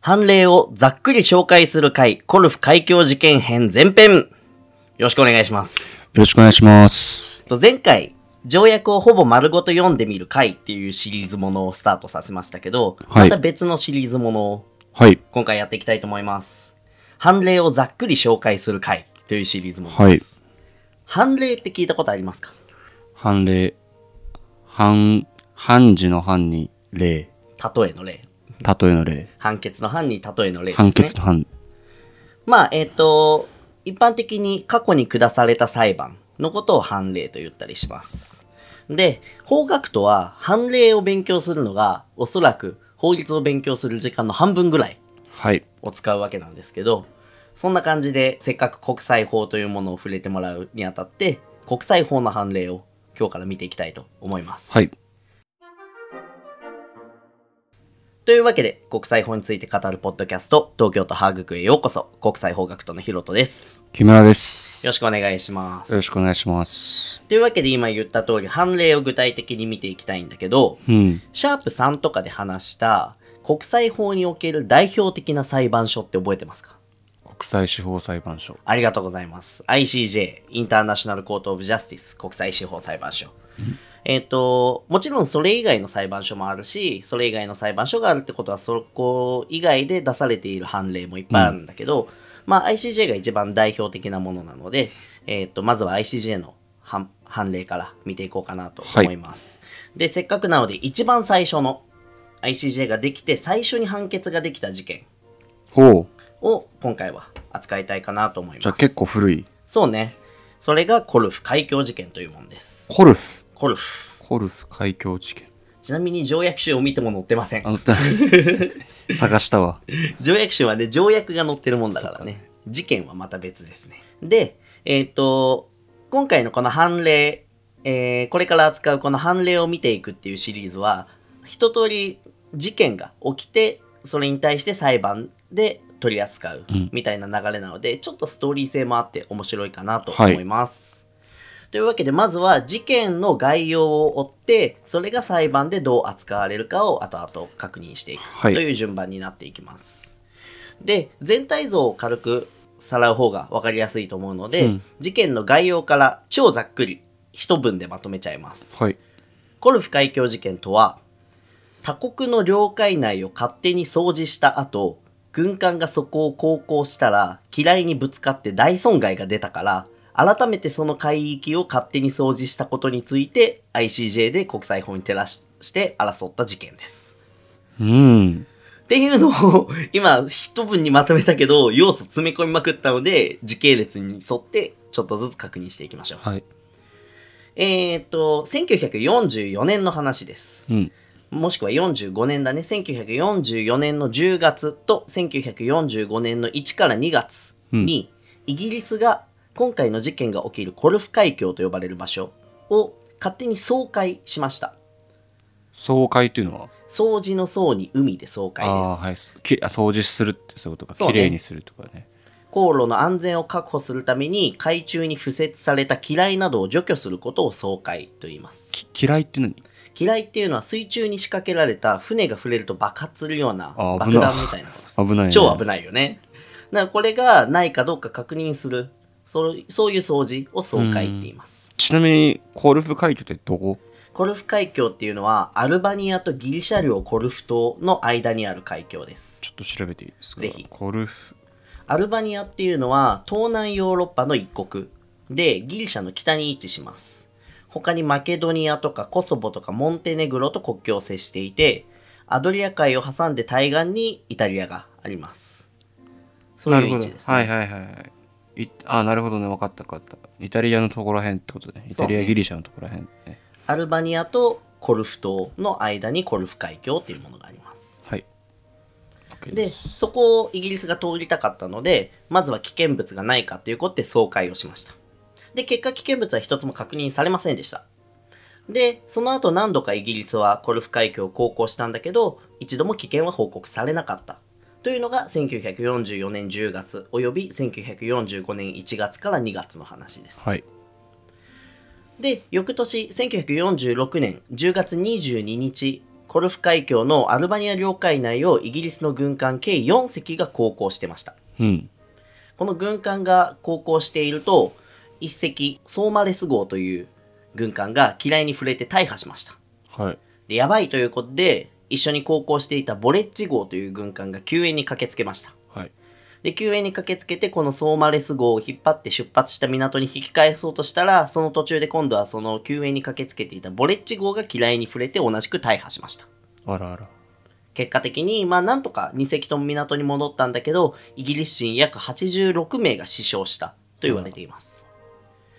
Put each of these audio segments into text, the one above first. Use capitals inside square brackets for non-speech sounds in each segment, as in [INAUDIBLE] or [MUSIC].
判例をざっくり紹介する回、コルフ海峡事件編前編。よろしくお願いします。よろしくお願いします。と前回、条約をほぼ丸ごと読んでみる回っていうシリーズものをスタートさせましたけど、はいまた別のシリーズものをはい。今回やっていきたいと思います。判例をざっくり紹介する回というシリーズものです。はい判例って聞いたことありますか？判例。判、判事の判に例。例えの例。例えの例。判決の判に例えの例ですね。判決の判。まあ、えっ、と、一般的に過去に下された裁判のことを判例と言ったりします。で、法学とは判例を勉強するのがおそらく法律を勉強する時間の半分ぐらいはい。を使うわけなんですけど、そんな感じでせっかく国際法というものを触れてもらうにあたって、国際法の判例を今日から見ていきたいと思います。はい。というわけで、国際法について語るポッドキャスト、東京都ハーグクへようこそ、国際法学徒のヒロトです。木村です。よろしくお願いします。よろしくお願いします。というわけで今言った通り、判例を具体的に見ていきたいんだけど、うん。シャープ3とかで話した国際法における代表的な裁判所って覚えてますか？国際司法裁判所。ありがとうございます。ICJ、インターナショナルコートオブジャスティス、国際司法裁判所。えっ、と、もちろんそれ以外の裁判所もあるし、それ以外の裁判所があるってことは、そこ以外で出されている判例もいっぱいあるんだけど、まあ ICJ が一番代表的なものなので、えっ、と、まずは ICJ の判判例から見ていこうかなと思います。で、せっかくなので一番最初の ICJ ができて最初に判決ができた事件ほう。を今回は扱いたいかなと思います。じゃあ結構古い。そうね。それがコルフ海峡事件というものです。コルフ？コルフ。コルフ海峡事件。ちなみに条約集を見ても載ってません [LAUGHS] 探したわ。条約集はね、条約が載ってるもんだからね。事件はまた別ですね。で、えっ、と、今回のこの判例、えーこれから扱うこの判例を見ていくっていうシリーズは、一通り事件が起きて、それに対して裁判で取り扱ううんみたいな流れなので、ちょっとストーリー性もあって面白いかなと思います。というわけで、まずは事件の概要を追って、それが裁判でどう扱われるかを後々確認していくはいという順番になっていきます。で、全体像を軽くさらう方が分かりやすいと思うので、うん事件の概要から超ざっくり一文でまとめちゃいます。はい。コルフ海峡事件とは、他国の領海内を勝手に掃除した後、軍艦がそこを航行したら、機雷にぶつかって大損害が出たから、改めてその海域を勝手に掃除したことについて、ICJ で国際法に照らしして争った事件です。うん。っていうのを [LAUGHS] 今一文にまとめたけど要素詰め込みまくったので時系列に沿ってちょっとずつ確認していきましょう。はい。えーっと1944年の話です。うん。もしくは45年だね。1944年の10月と1945年の1から2月に、イギリスが今回の事件が起きるコルフ海峡と呼ばれる場所を勝手に総会しました。総会っていうのは？掃除の層に海で総会です。あはい。きあ掃除するってそういうことか。きれいにするとかね。航路の安全を確保するために海中に敷設された機雷などを除去することを総会と言います。き嫌いって何？機雷っていうのは水中に仕掛けられた船が触れると爆発するようなあ危ない爆弾みたいなものです。危ないね。超危ないよね。だからこれがないかどうか確認する、そうそういう掃除を総会って言います。ちなみに、コルフ海峡ってどこ？コルフ海峡っていうのはアルバニアとギリシャ領コルフ島の間にある海峡です。ちょっと調べていいですか？ぜひコルフ。アルバニアっていうのは東南ヨーロッパの一国でギリシャの北に位置します。他にマケドニアとかコソボとかモンテネグロと国境を接していて、アドリア海を挟んで対岸にイタリアがあります。そういう位置ですね。はいはいはいはい。いあ、なるほどね。分かった分かった。イタリアのところへんってことね。イタリア、ねギリシャのところへん、ね。アルバニアとコルフ島の間にコルフ海峡っていうものがあります。はい。で。そこをイギリスが通りたかったので、まずは危険物がないかっていうことで総会をしました。で、結果危険物は一つも確認されませんでした。で、その後何度かイギリスはコルフ海峡を航行したんだけど、一度も危険は報告されなかった。というのが1944年10月および1945年1月から2月の話です。はい。で、翌年、1946年10月22日、コルフ海峡のアルバニア領海内をイギリスの軍艦計4隻が航行してました。うん。この軍艦が航行していると、一隻、ソーマレス号という軍艦が機雷に触れて大破しました。はい。で、やばいということで、一緒に航行していたボレッジ号という軍艦が救援に駆けつけました。はい。で、救援に駆けつけて、このソーマレス号を引っ張って出発した港に引き返そうとしたら、その途中で今度はその救援に駆けつけていたボレッジ号が機雷に触れて同じく大破しました。あらあら。結果的に、まあなんとか2隻とも港に戻ったんだけど、イギリス人約86名が死傷したと言われています。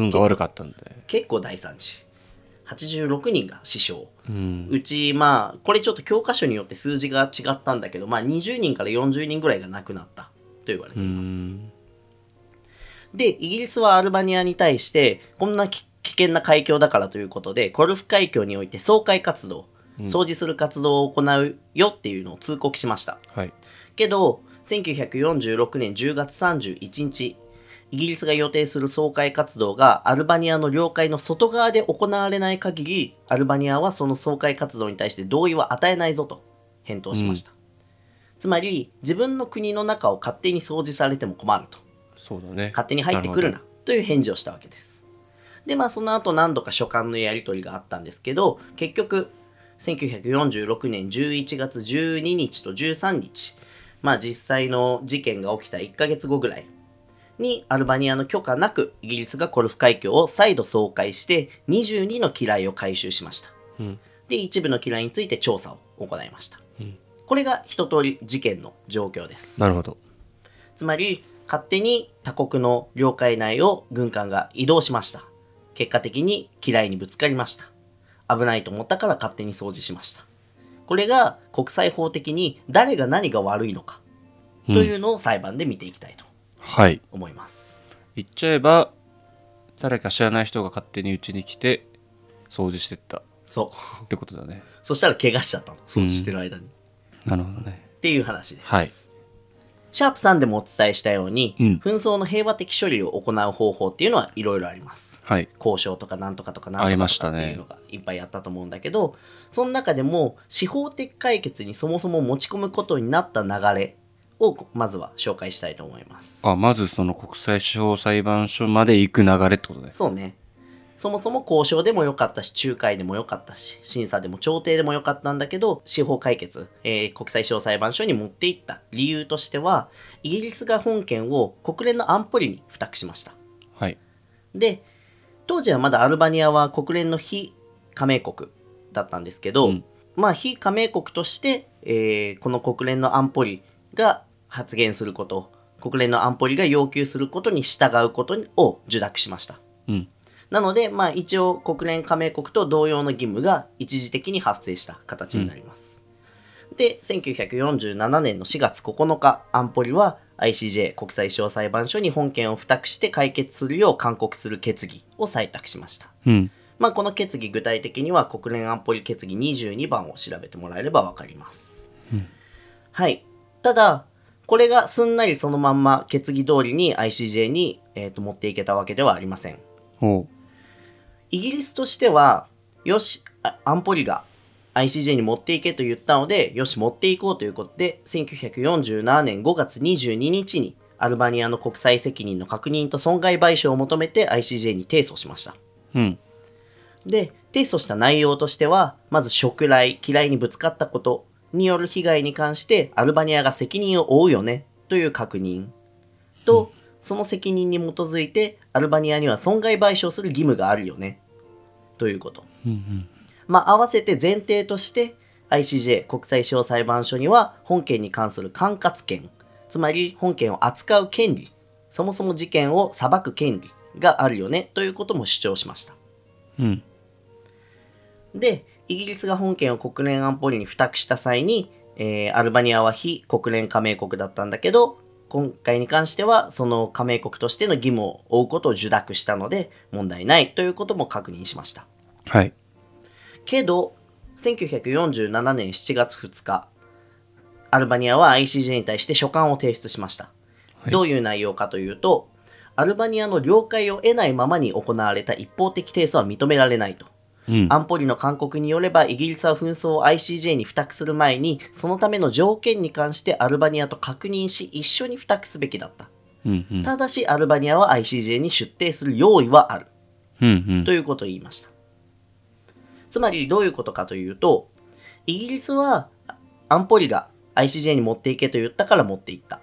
運が悪かったんで。結構大惨事。86人が死傷。うん。うち、まあ、これちょっと教科書によって数字が違ったんだけど、まあ20人から40人ぐらいが亡くなったと言われてういます。ん。で、イギリスはアルバニアに対して、こんなき危険な海峡だからということで、コルフ海峡において掃海活動、掃除する活動を行うよっていうのを通告しました。はい。けど、1946年10月31日、イギリスが予定する掃海活動がアルバニアの領海の外側で行われない限り、アルバニアはその掃海活動に対して同意は与えないぞと返答しました。つまり、自分の国の中を勝手に掃除されても困ると。そうだね。勝手に入ってくるなという返事をしたわけです。で、まあその後何度か書簡のやり取りがあったんですけど、結局、1946年11月12日と13日、まあ実際の事件が起きた1ヶ月後ぐらいにアルバニアの許可なくイギリスがコルフ海峡を再度掃海して22の機雷を回収しました。うん。で、一部の機雷について調査を行いました。うんこれが一通り事件の状況です。なるほど。つまり、勝手に他国の領海内を軍艦が移動しました。結果的に機雷にぶつかりました。危ないと思ったから勝手に掃除しました。これが国際法的に誰が何が悪いのかというのを裁判で見ていきたいとはい。思います。言っちゃえば、誰か知らない人が勝手にうちに来て、掃除してったそう。ってことだね。そしたら怪我しちゃったの。掃除してる間に。なるほどね。っていう話です。はい。シャープ3でもお伝えしたように、うん紛争の平和的処理を行う方法っていうのはいろいろあります。はい。交渉とかなんとかとかなんありとかとかましたねっていうのがいっぱいあったと思うんだけど、その中でも司法的解決にそもそも持ち込むことになった流れをまずは紹介したいと思います。あ、まずその国際司法裁判所まで行く流れってことです。そうね。そもそも交渉でもよかったし、仲介でもよかったし、審査でも調停でもよかったんだけど、司法解決、えー国際司法裁判所に持っていった理由としては、イギリスが本件を国連の安保理に付託しました。はい。で、当時はまだアルバニアは国連の非加盟国だったんですけど、うんまあ非加盟国として、えーこの国連の安保理が発言すること、国連の安保理が要求することに従うことを受諾しました。うん。なので、まあ一応国連加盟国と同様の義務が一時的に発生した形になります。で、1947年の4月9日、安保理は ICJ 国際司法裁判所に本件を付託して解決するよう勧告する決議を採択しました。うん。まあこの決議具体的には国連安保理決議22番を調べてもらえればわかります。うんはい。ただ、これがすんなりそのまんま決議通りに ICJ に、えーと持っていけたわけではありません。イギリスとしては、よし、あ安保理が ICJ に持っていけと言ったので、よし、持っていこうということで、1947年5月22日に、アルバニアの国際責任の確認と損害賠償を求めて ICJ に提訴しました。うん。で、提訴した内容としては、まず食来、嫌いにぶつかったことによる被害に関して、アルバニアが責任を負うよね、という確認。と、その責任に基づいて、アルバニアには損害賠償する義務があるよね、ということ。うんうん。まあ、合わせて前提として、ICJ 国際司法裁判所には本件に関する管轄権、つまり本件を扱う権利、そもそも事件を裁く権利があるよね、ということも主張しました。うん。で、イギリスが本件を国連安保理に付託した際に、えーアルバニアは非国連加盟国だったんだけど、今回に関してはその加盟国としての義務を負うことを受諾したので問題ないということも確認しました。はい。けど、1947年7月2日、アルバニアは ICJ に対して書簡を提出しました。はいどういう内容かというと、アルバニアの了解を得ないままに行われた一方的提訴は認められないと。うん。安保理の勧告によれば、イギリスは紛争を ICJ に付託する前に、そのための条件に関してアルバニアと確認し、一緒に付託すべきだった。うんうん。ただし、アルバニアは ICJ に出廷する用意はある。うんうん。ということを言いました。つまり、どういうことかというと、イギリスは安保理が ICJ に持っていけと言ったから持っていった。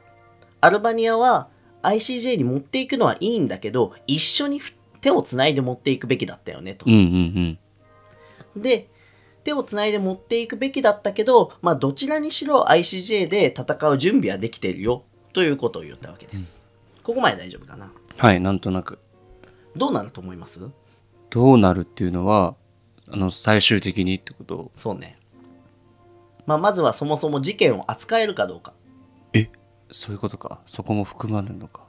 アルバニアは ICJ に持っていくのはいいんだけど、一緒に手をつないで持っていくべきだったよねとう。んうんで、手をつないで持っていくべきだったけど、まあ、どちらにしろ ICJ で戦う準備はできてるよということを言ったわけです。ここまで大丈夫かな？はい、なんとなく。どうなると思います？どうなるっていうのは、あの、最終的にってこと？そうね。まあ、まずはそもそも事件を扱えるかどうか。えそういうことか。そこも含まれるのか。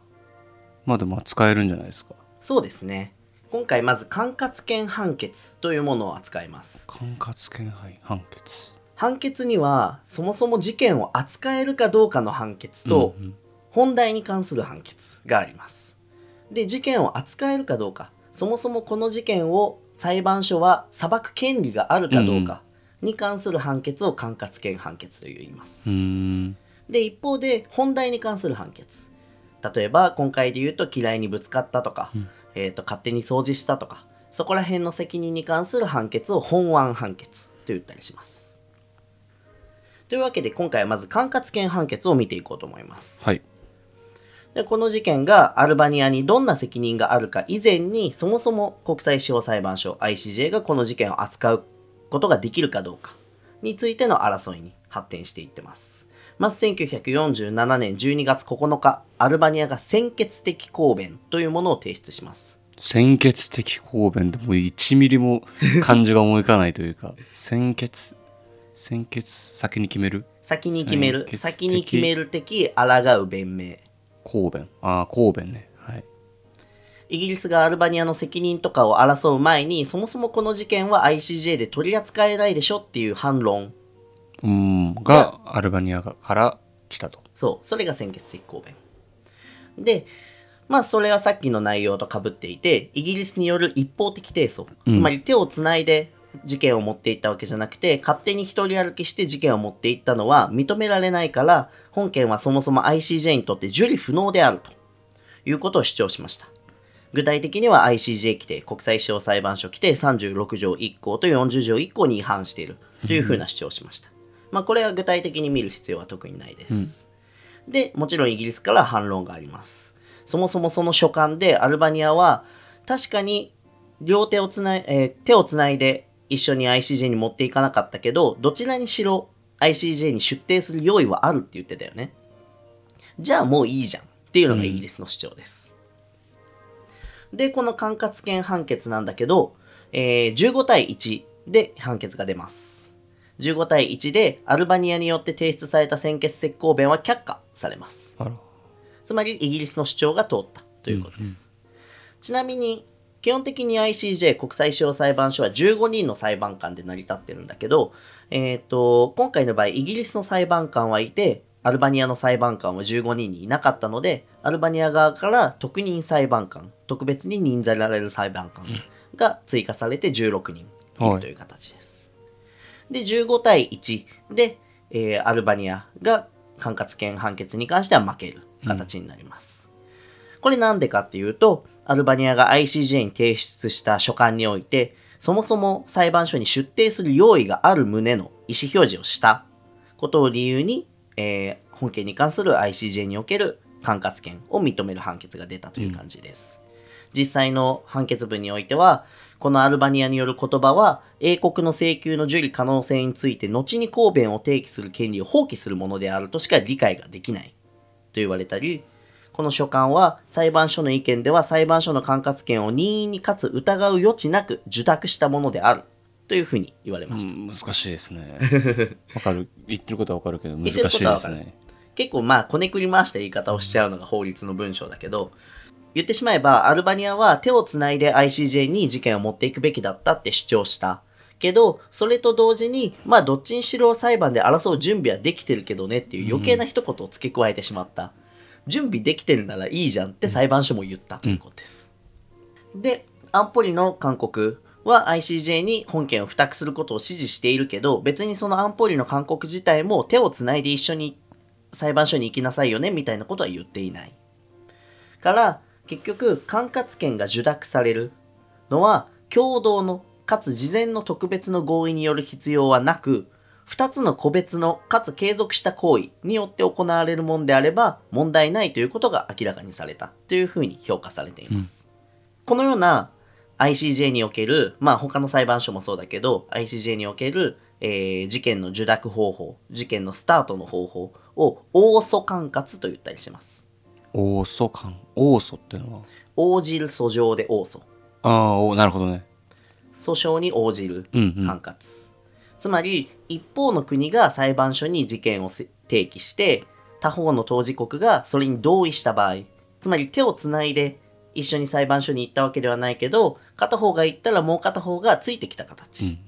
まあでも使えるんじゃないですか。そうですね。今回まず管轄権判決というものを扱います。管轄権はい判決。判決にはそもそも事件を扱えるかどうかの判決とうんうん本題に関する判決があります。で、事件を扱えるかどうか、そもそもこの事件を裁判所は裁く権利があるかどうかに関する判決を管轄権判決と言いますう。ーん。で、一方で本題に関する判決。例えば今回で言うと嫌いにぶつかったとか、えー、と勝手に掃除したとか、そこら辺の責任に関する判決を本案判決と言ったりします。というわけで今回はまず管轄権判決を見ていこうと思います。はい。でこの事件がアルバニアにどんな責任があるか以前にそもそも国際司法裁判所 ICJ がこの事件を扱うことができるかどうかについての争いに発展していってます。まず1947年12月9日、アルバニアが先決的抗弁というものを提出します。先決的抗弁でもう1ミリも漢字が思い浮かないというか、[LAUGHS] 先決、先決、先に決める？先に決める先、に決める的、抗う弁明。抗弁。ああ、抗弁ね。はい。イギリスがアルバニアの責任とかを争う前に、そもそもこの事件は ICJ で取り扱えないでしょっていう反論うーん。が、アルバニアから来たと。そう、それが先決的抗弁。で、まあそれはさっきの内容とかぶっていて、イギリスによる一方的提訴、うんつまり手をつないで事件を持っていったわけじゃなくて、勝手に一人歩きして事件を持っていったのは認められないから、本件はそもそも ICJ にとって受理不能であるということを主張しました。具体的には ICJ 規定、国際司法裁判所規定36条1項と40条1項に違反しているというふうな主張をしました。まあこれは具体的に見る必要は特にないです。で、もちろんイギリスから反論があります。そもそもその書簡でアルバニアは確かに両手をつない、えー手をつないで一緒に ICJ に持っていかなかったけど、どちらにしろ ICJ に出廷する用意はあるって言ってたよね。じゃあもういいじゃんっていうのがイギリスの主張です。で、この管轄権判決なんだけど、えー15対1で判決が出ます。15対1でアルバニアによって提出された先決的抗弁は却下されます。つまりイギリスの主張が通ったということです。ちなみに、基本的に ICJ 国際司法裁判所は15人の裁判官で成り立ってるんだけど、えっ、と、今回の場合、イギリスの裁判官はいて、アルバニアの裁判官は15人にいなかったので、アルバニア側から特任裁判官、特別に任ざられる裁判官が追加されて16人いるという形です。で、15対1で、えーアルバニアが管轄権判決に関しては負ける形になります。これなんでかっていうと、アルバニアが ICJ に提出した書簡において、そもそも裁判所に出廷する用意がある旨の意思表示をしたことを理由に、えー本件に関する ICJ における管轄権を認める判決が出たという感じです。実際の判決文においては、このアルバニアによる言葉は、英国の請求の受理可能性について、後に抗弁を提起する権利を放棄するものであるとしか理解ができないと言われたり、この書簡は裁判所の意見では裁判所の管轄権を任意にかつ疑う余地なく受託したものであるというふうに言われました。うん難しいですね。[LAUGHS] わかる。言ってることはわかるけど、難しいですね。結構まあこねくり回した言い方をしちゃうのが法律の文章だけど言ってしまえばアルバニアは手をつないで ICJ に事件を持っていくべきだったって主張したけどそれと同時にまあどっちにしろ裁判で争う準備はできてるけどねっていう余計な一言を付け加えてしまった、準備できてるならいいじゃんって裁判所も言ったということです。で、安保理の勧告は ICJ に本件を付託することを指示しているけど、別にその安保理の勧告自体も手をつないで一緒に裁判所に行きなさいよねみたいなことは言っていない。から、結局、管轄権が受諾されるのは、共同の、かつ事前の特別の合意による必要はなく、二つの個別の、かつ継続した行為によって行われるものであれば、問題ないということが明らかにされたというふうに評価されています。このような ICJ における、まあ他の裁判所もそうだけど、ICJ における、えー事件の受諾方法、事件のスタートの方法を、応訴管轄と言ったりします。応訴官応訴ってのは？応じる訴状で応訴。ああおなるほどね。訴訟に応じるうんうん。管轄、つまり一方の国が裁判所に事件をせ提起して他方の当事国がそれに同意した場合つまり手をつないで一緒に裁判所に行ったわけではないけど片方が行ったらもう片方がついてきたうん形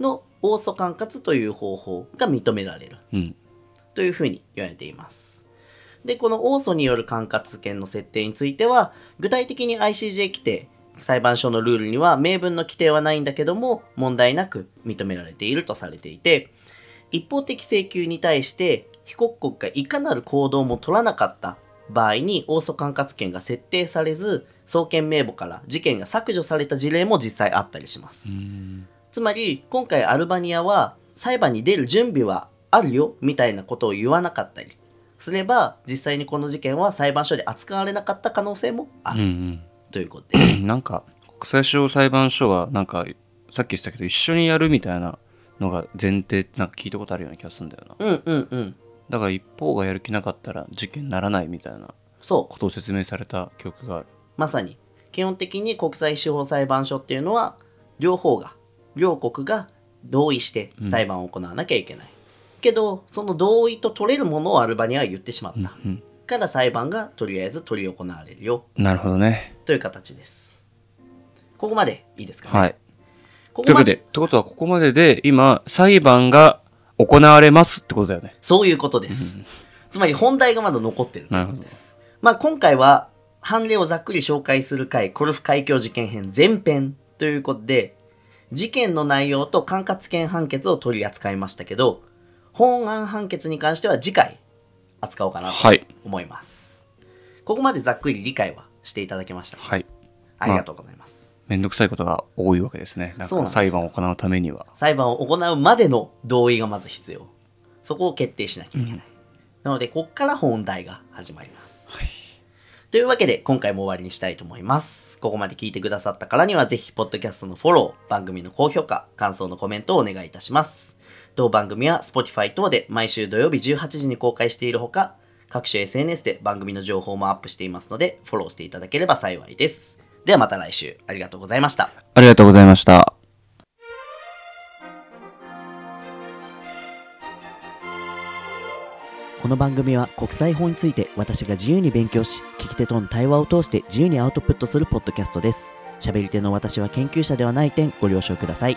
の応訴管轄という方法が認められる。うんうん。というふうに言われています。で、この応訴による管轄権の設定については、具体的に ICJ 規定、裁判所のルールには明文の規定はないんだけども、問題なく認められているとされていて、一方的請求に対して、被告国がいかなる行動も取らなかった場合に、応訴管轄権が設定されず、送検名簿から事件が削除された事例も実際あったりします。うんつまり今回アルバニアは裁判に出る準備はあるよみたいなことを言わなかったりすれば実際にこの事件は裁判所で扱われなかった可能性もあうんるうん。ということで、[CLEARS THROAT] なんか国際司法裁判所はなんかさっき言ってたけど一緒にやるみたいなのが前提ってなんか聞いたことあるような気がするんだよな。うんうんうん。だから一方がやる気なかったら事件にならないみたいなそう。ことを説明された記憶がある。まさに。基本的に国際司法裁判所っていうのは両方が両国が同意して裁判を行わなきゃいけない、けどその同意と取れるものをアルバニアは言ってしまった、うんから裁判がとりあえず取り行われるよ。なるほどね。という形です。ここまでいいですかね、はい。ことこまでいうわけでってことはここまでで今裁判が行われますってことだよね。そういうことです。つまり本題がまだ残ってるということです。まあ今回は判例をざっくり紹介する回、コルフ海峡事件編前編ということで、事件の内容と管轄権判決を取り扱いましたけど、本案判決に関しては次回扱おうかなとはい思います。ここまでざっくり理解はしていただけましたかはいありがとうございます。めんどくさいことが多いわけですねなんか裁判を行うためには裁判を行うまでの同意がまず必要。そこを決定しなきゃいけない。なので、こっから本題が始まります。というわけで、今回も終わりにしたいと思います。ここまで聞いてくださったからには、ぜひ、ポッドキャストのフォロー、番組の高評価、感想のコメントをお願いいたします。当番組は Spotify 等で毎週土曜日18時に公開しているほか、各種 SNS で番組の情報もアップしていますので、フォローしていただければ幸いです。ではまた来週、ありがとうございました。ありがとうございましたこの番組は国際法について私が自由に勉強し、聞き手との対話を通して自由にアウトプットするポッドキャストです。喋り手の私は研究者ではない点ご了承ください。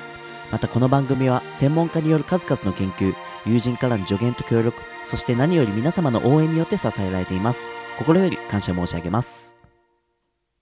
またこの番組は専門家による数々の研究、友人からの助言と協力、そして何より皆様の応援によって支えられています。心より感謝申し上げます。